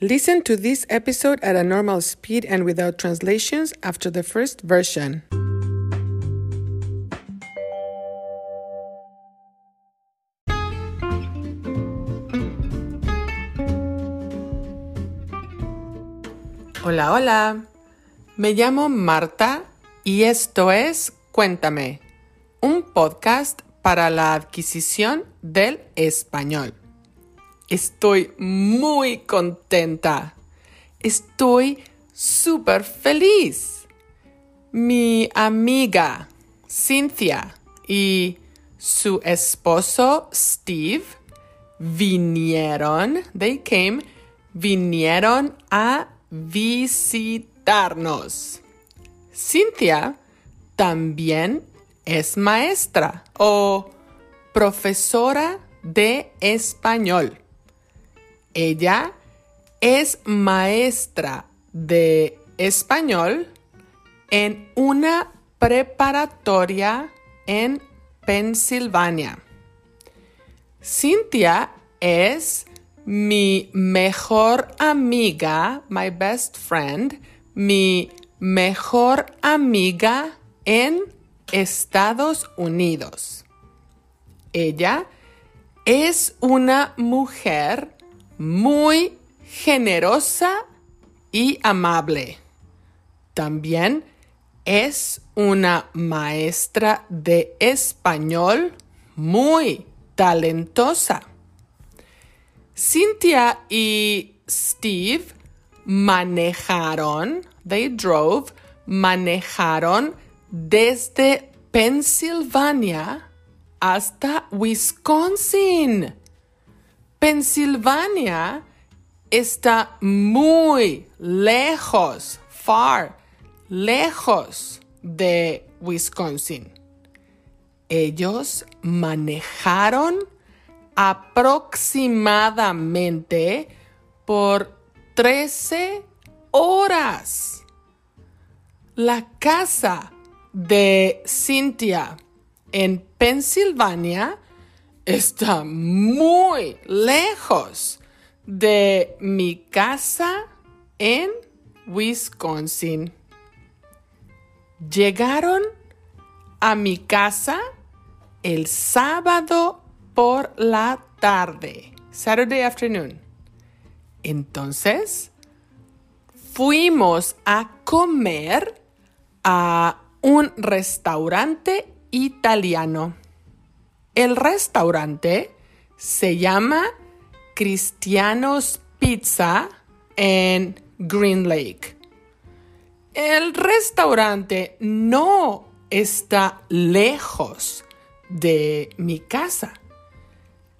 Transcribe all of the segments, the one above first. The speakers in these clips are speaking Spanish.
Listen to this episode at a normal speed and without translations after the first version. Hola, hola. Me llamo Marta y esto es Cuéntame, un podcast para la adquisición del español. Estoy muy contenta. Estoy súper feliz. Mi amiga Cynthia y su esposo Steve vinieron, they came, vinieron a visitarnos. Cynthia también es maestra o profesora de español. Ella es maestra de español en una preparatoria en Pensilvania. Cynthia es mi mejor amiga, my best friend, mi mejor amiga en Estados Unidos. Ella es una mujer muy generosa y amable. También es una maestra de español muy talentosa. Cynthia y Steve manejaron, they drove, manejaron desde Pensilvania hasta Wisconsin. Pensilvania está muy lejos, far, lejos de Wisconsin. Ellos manejaron aproximadamente por 13 horas. La casa de Cynthia en Pensilvania está muy lejos de mi casa en Wisconsin. Llegaron a mi casa el sábado por la tarde, Saturday afternoon. Entonces, fuimos a comer a un restaurante italiano. El restaurante se llama Cristianos Pizza en Green Lake. El restaurante no está lejos de mi casa.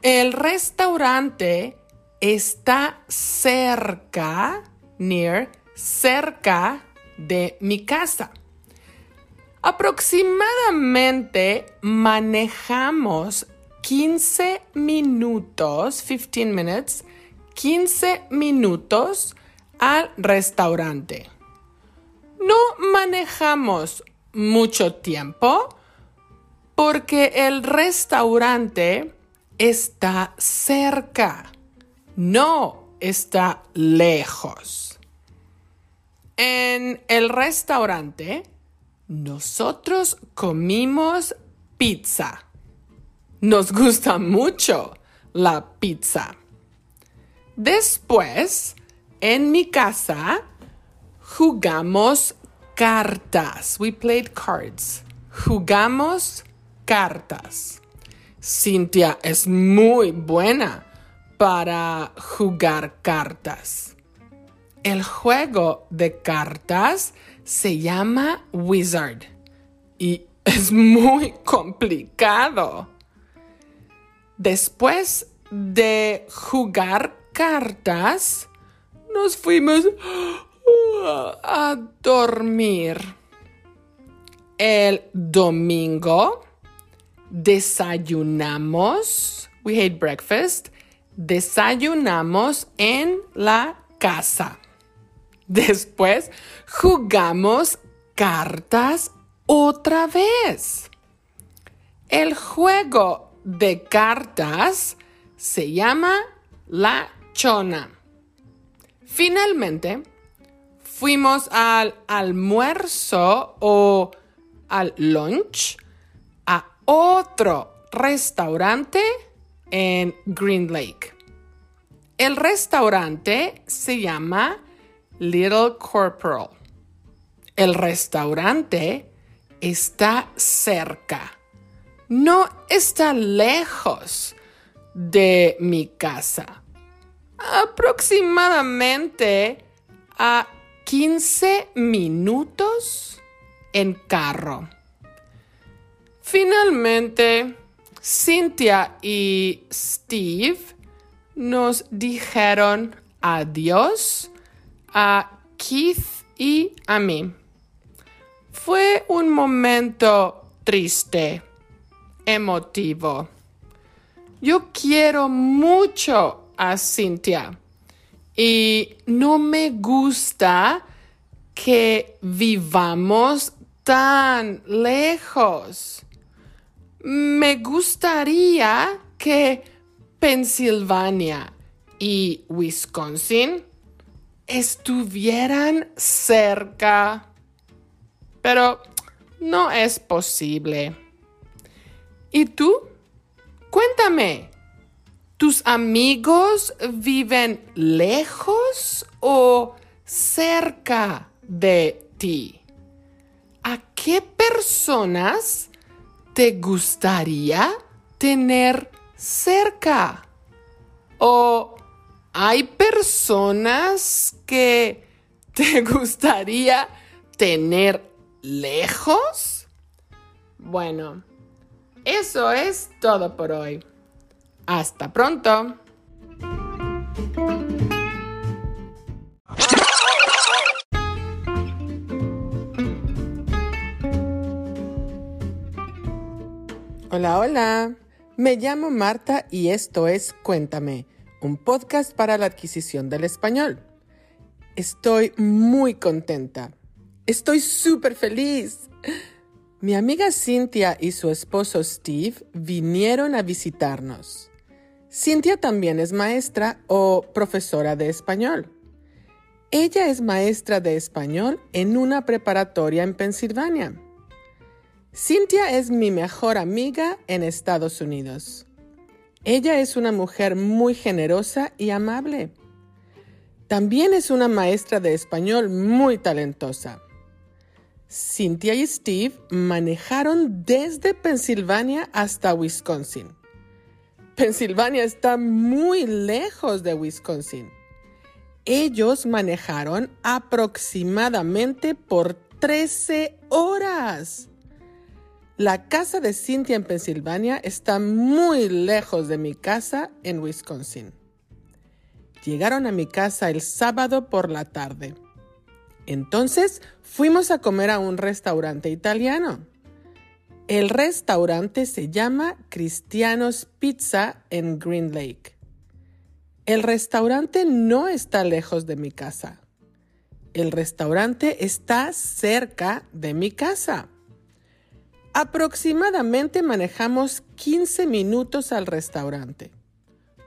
El restaurante está cerca, near, cerca de mi casa. Aproximadamente manejamos 15 minutos, 15 minutes, 15 minutos al restaurante. No manejamos mucho tiempo porque el restaurante está cerca, no está lejos. En el restaurante nosotros comimos pizza. Nos gusta mucho la pizza. Después, en mi casa, jugamos cartas. We played cards. Jugamos cartas. Cintia es muy buena para jugar cartas. El juego de cartas se llama Wizard y es muy complicado. Después de jugar cartas, nos fuimos a dormir. El domingo desayunamos, we hate breakfast, desayunamos en la casa. Después jugamos cartas otra vez. El juego de cartas se llama La Chona. Finalmente, fuimos al almuerzo o al lunch a otro restaurante en Green Lake. El restaurante se llama Little Corporal. El restaurante está cerca, no está lejos de mi casa. Aproximadamente a 15 minutos en carro. Finalmente, Cynthia y Steve nos dijeron adiós a Keith y a mí. Fue un momento triste, emotivo. Yo quiero mucho a Cynthia y no me gusta que vivamos tan lejos. Me gustaría que Pensilvania y Wisconsin estuvieran cerca, pero no es posible. ¿Y tú? Cuéntame, ¿tus amigos viven lejos o cerca de ti? ¿A qué personas te gustaría tener cerca? ¿O hay personas que te gustaría tener lejos? Bueno, eso es todo por hoy. Hasta pronto. Hola, hola. Me llamo Marta y esto es Cuéntame, un podcast para la adquisición del español. Estoy muy contenta. Estoy súper feliz. Mi amiga Cynthia y su esposo Steve vinieron a visitarnos. Cynthia también es maestra o profesora de español. Ella es maestra de español en una preparatoria en Pensilvania. Cynthia es mi mejor amiga en Estados Unidos. Ella es una mujer muy generosa y amable. También es una maestra de español muy talentosa. Cynthia y Steve manejaron desde Pensilvania hasta Wisconsin. Pensilvania está muy lejos de Wisconsin. Ellos manejaron aproximadamente por 13 horas. La casa de Cynthia en Pensilvania está muy lejos de mi casa en Wisconsin. Llegaron a mi casa el sábado por la tarde. Entonces fuimos a comer a un restaurante italiano. El restaurante se llama Cristianos Pizza en Green Lake. El restaurante no está lejos de mi casa. El restaurante está cerca de mi casa. Aproximadamente manejamos 15 minutos al restaurante.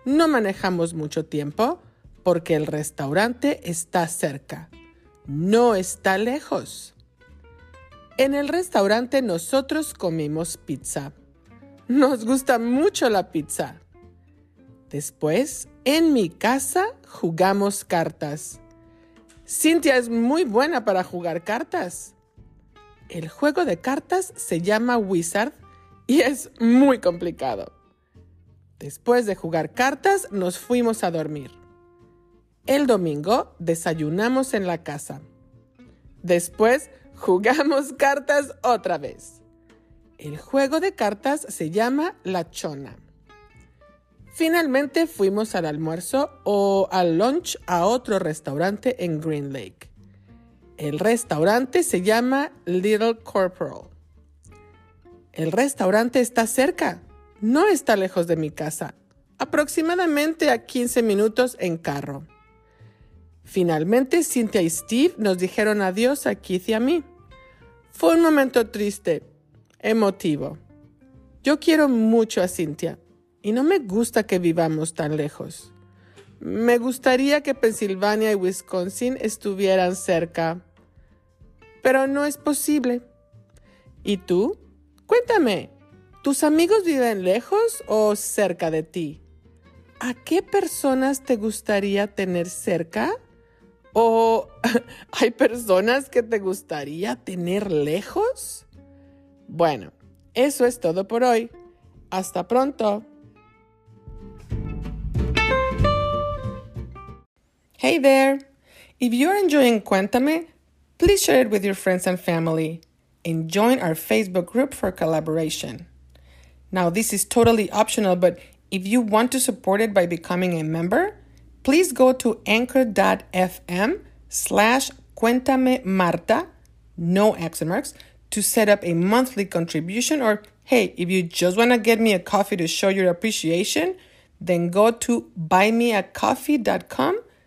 No manejamos mucho tiempo porque el restaurante está cerca. No está lejos. En el restaurante nosotros comimos pizza. Nos gusta mucho la pizza. Después, en mi casa jugamos cartas. Cintia es muy buena para jugar cartas. El juego de cartas se llama Wizard y es muy complicado. Después de jugar cartas, nos fuimos a dormir. El domingo desayunamos en la casa. Después jugamos cartas otra vez. El juego de cartas se llama La Chona. Finalmente fuimos al almuerzo o al lunch a otro restaurante en Green Lake. El restaurante se llama Little Corporal. El restaurante está cerca, no está lejos de mi casa, aproximadamente a 15 minutos en carro. Finalmente, Cynthia y Steve nos dijeron adiós a Keith y a mí. Fue un momento triste, emotivo. Yo quiero mucho a Cynthia y no me gusta que vivamos tan lejos. Me gustaría que Pensilvania y Wisconsin estuvieran cerca, pero no es posible. ¿Y tú? Cuéntame, ¿tus amigos viven lejos o cerca de ti? ¿A qué personas te gustaría tener cerca? ¿O hay personas que te gustaría tener lejos? Bueno, eso es todo por hoy. Hasta pronto. Hey there! If you're enjoying Cuéntame, please share it with your friends and family and join our Facebook group for collaboration. Now, this is totally optional, but if you want to support it by becoming a member, please go to anchor.fm slash Cuéntame Marta, no accent marks, to set up a monthly contribution. Or hey, if you just want to get me a coffee to show your appreciation, then go to buymeacoffee.com